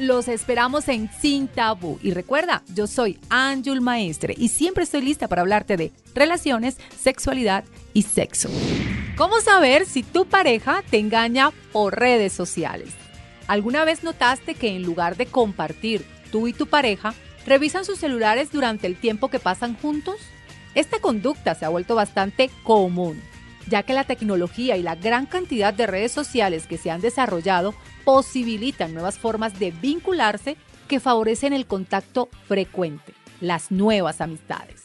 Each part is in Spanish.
Los esperamos en Sin Tabú. Y recuerda, yo soy Anjul Maestre y siempre estoy lista para hablarte de relaciones, sexualidad y sexo. ¿Cómo saber si tu pareja te engaña por redes sociales? ¿Alguna vez notaste que en lugar de compartir tú y tu pareja, revisan sus celulares durante el tiempo que pasan juntos? Esta conducta se ha vuelto bastante común, ya que la tecnología y la gran cantidad de redes sociales que se han desarrollado posibilitan nuevas formas de vincularse que favorecen el contacto frecuente, las nuevas amistades.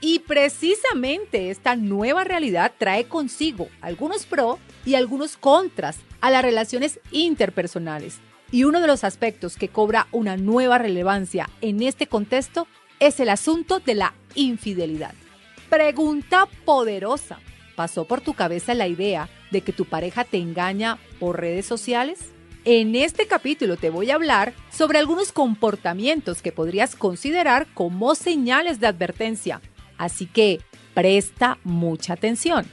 Y precisamente esta nueva realidad trae consigo algunos pros y algunos contras a las relaciones interpersonales. Y uno de los aspectos que cobra una nueva relevancia en este contexto es el asunto de la infidelidad. Pregunta poderosa. ¿Pasó por tu cabeza la idea de que tu pareja te engaña por redes sociales? En este capítulo te voy a hablar sobre algunos comportamientos que podrías considerar como señales de advertencia, así que presta mucha atención.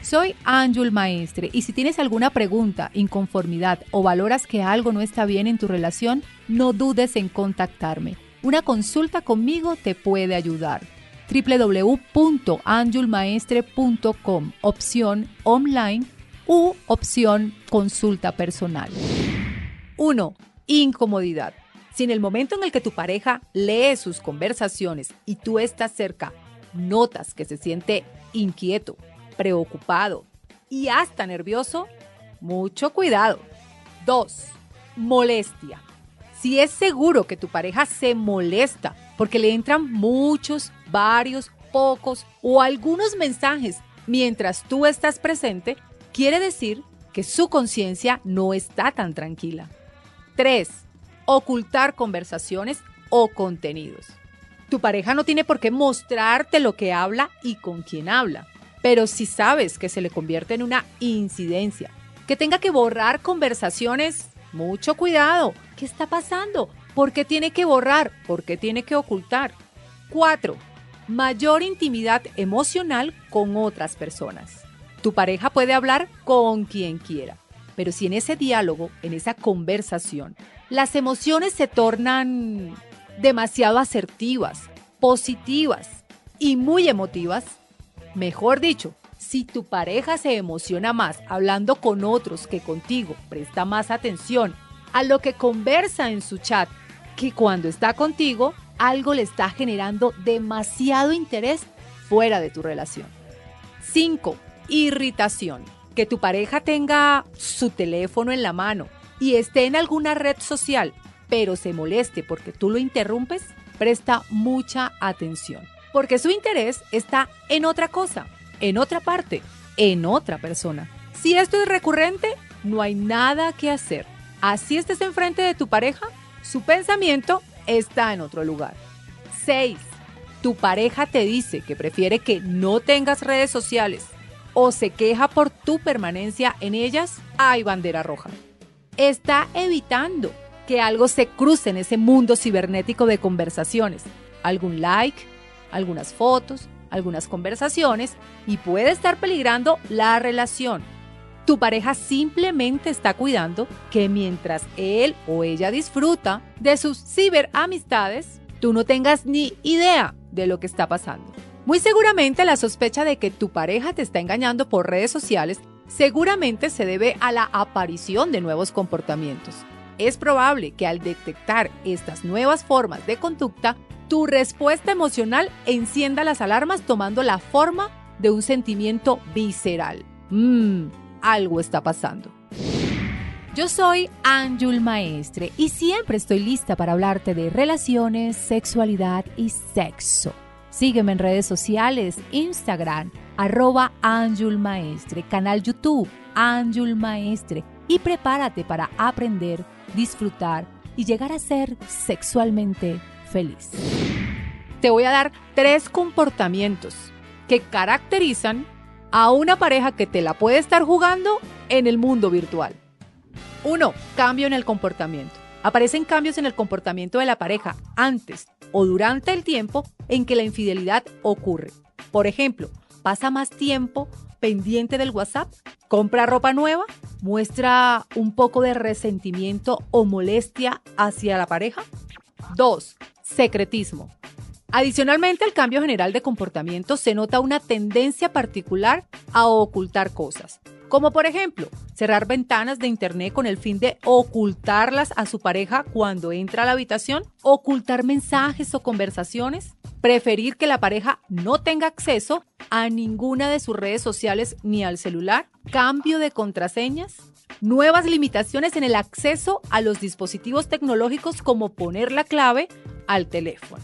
Soy Anjul Maestre y si tienes alguna pregunta, inconformidad o valoras que algo no está bien en tu relación, no dudes en contactarme. Una consulta conmigo te puede ayudar www.anjulmaestre.com, opción online u opción consulta personal. 1. Incomodidad. Si en el momento en el que tu pareja lee sus conversaciones y tú estás cerca, notas que se siente inquieto, preocupado y hasta nervioso, mucho cuidado. 2. Molestia. Si es seguro que tu pareja se molesta porque le entran muchos, varios, pocos o algunos mensajes mientras tú estás presente, quiere decir que su conciencia no está tan tranquila. 3. Ocultar conversaciones o contenidos. Tu pareja no tiene por qué mostrarte lo que habla y con quién habla, pero si sabes que se le convierte en una incidencia, que tenga que borrar conversaciones, mucho cuidado. ¿Qué está pasando? ¿Por qué tiene que borrar? ¿Por qué tiene que ocultar? 4. Mayor intimidad emocional con otras personas. Tu pareja puede hablar con quien quiera, pero si en ese diálogo, en esa conversación, las emociones se tornan demasiado asertivas, positivas y muy emotivas, mejor dicho, si tu pareja se emociona más hablando con otros que contigo, presta más atención a lo que conversa en su chat que cuando está contigo, algo le está generando demasiado interés fuera de tu relación. 5 irritación. Que tu pareja tenga su teléfono en la mano y esté en alguna red social, pero se moleste porque tú lo interrumpes, presta mucha atención. Porque su interés está en otra cosa, en otra parte, en otra persona. Si esto es recurrente, no hay nada que hacer. Así estés enfrente de tu pareja, su pensamiento está en otro lugar. 6. Tu pareja te dice que prefiere que no tengas redes sociales o se queja por tu permanencia en ellas, hay bandera roja. Está evitando que algo se cruce en ese mundo cibernético de conversaciones. Algún like, algunas fotos, algunas conversaciones y puede estar peligrando la relación. Tu pareja simplemente está cuidando que mientras él o ella disfruta de sus ciberamistades, tú no tengas ni idea de lo que está pasando. Muy seguramente la sospecha de que tu pareja te está engañando por redes sociales seguramente se debe a la aparición de nuevos comportamientos. Es probable que al detectar estas nuevas formas de conducta, tu respuesta emocional encienda las alarmas tomando la forma de un sentimiento visceral. Mmm, algo está pasando. Yo soy Anjul Maestre y siempre estoy lista para hablarte de relaciones, sexualidad y sexo. Sígueme en redes sociales, Instagram, arroba Anjul Maestre, canal YouTube, Anjul Maestre y prepárate para aprender, disfrutar y llegar a ser sexualmente feliz. Te voy a dar tres comportamientos que caracterizan a una pareja que te la puede estar jugando en el mundo virtual. 1. Cambio en el comportamiento. Aparecen cambios en el comportamiento de la pareja antes o durante el tiempo en que la infidelidad ocurre. Por ejemplo, pasa más tiempo pendiente del WhatsApp, compra ropa nueva, muestra un poco de resentimiento o molestia hacia la pareja. 2. Secretismo. Adicionalmente al cambio general de comportamiento se nota una tendencia particular a ocultar cosas, como por ejemplo cerrar ventanas de Internet con el fin de ocultarlas a su pareja cuando entra a la habitación, ocultar mensajes o conversaciones, preferir que la pareja no tenga acceso a ninguna de sus redes sociales ni al celular, cambio de contraseñas, nuevas limitaciones en el acceso a los dispositivos tecnológicos como poner la clave al teléfono.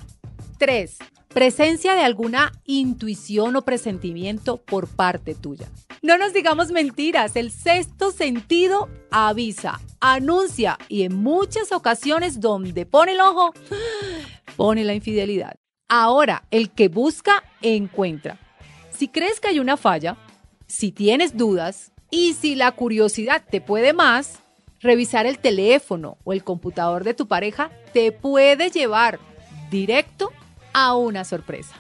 3. Presencia de alguna intuición o presentimiento por parte tuya. No nos digamos mentiras, el sexto sentido avisa, anuncia y en muchas ocasiones donde pone el ojo, pone la infidelidad. Ahora, el que busca, encuentra. Si crees que hay una falla, si tienes dudas y si la curiosidad te puede más, revisar el teléfono o el computador de tu pareja te puede llevar directo a una sorpresa.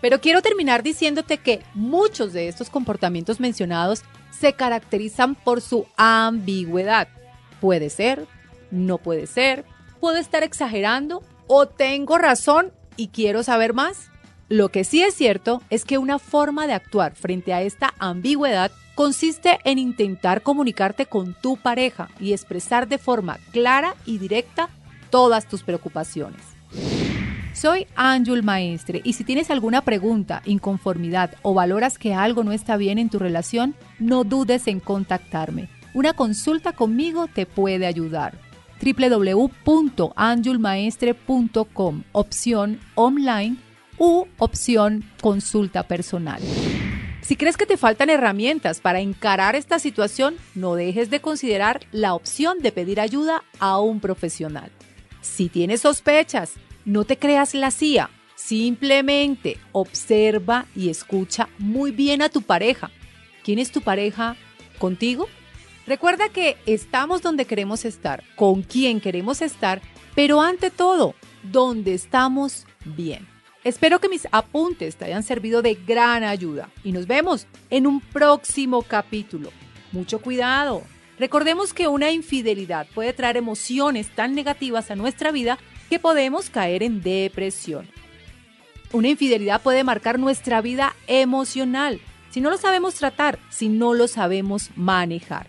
Pero quiero terminar diciéndote que muchos de estos comportamientos mencionados se caracterizan por su ambigüedad. Puede ser, no puede ser, puedo estar exagerando o tengo razón y quiero saber más. Lo que sí es cierto es que una forma de actuar frente a esta ambigüedad consiste en intentar comunicarte con tu pareja y expresar de forma clara y directa todas tus preocupaciones. Soy Anjul Maestre y si tienes alguna pregunta, inconformidad o valoras que algo no está bien en tu relación, no dudes en contactarme. Una consulta conmigo te puede ayudar. www.anjulmaestre.com, opción online u opción consulta personal. Si crees que te faltan herramientas para encarar esta situación, no dejes de considerar la opción de pedir ayuda a un profesional. Si tienes sospechas, no te creas la CIA, simplemente observa y escucha muy bien a tu pareja. ¿Quién es tu pareja contigo? Recuerda que estamos donde queremos estar, con quién queremos estar, pero ante todo, donde estamos bien. Espero que mis apuntes te hayan servido de gran ayuda y nos vemos en un próximo capítulo. Mucho cuidado. Recordemos que una infidelidad puede traer emociones tan negativas a nuestra vida que podemos caer en depresión. Una infidelidad puede marcar nuestra vida emocional si no lo sabemos tratar, si no lo sabemos manejar.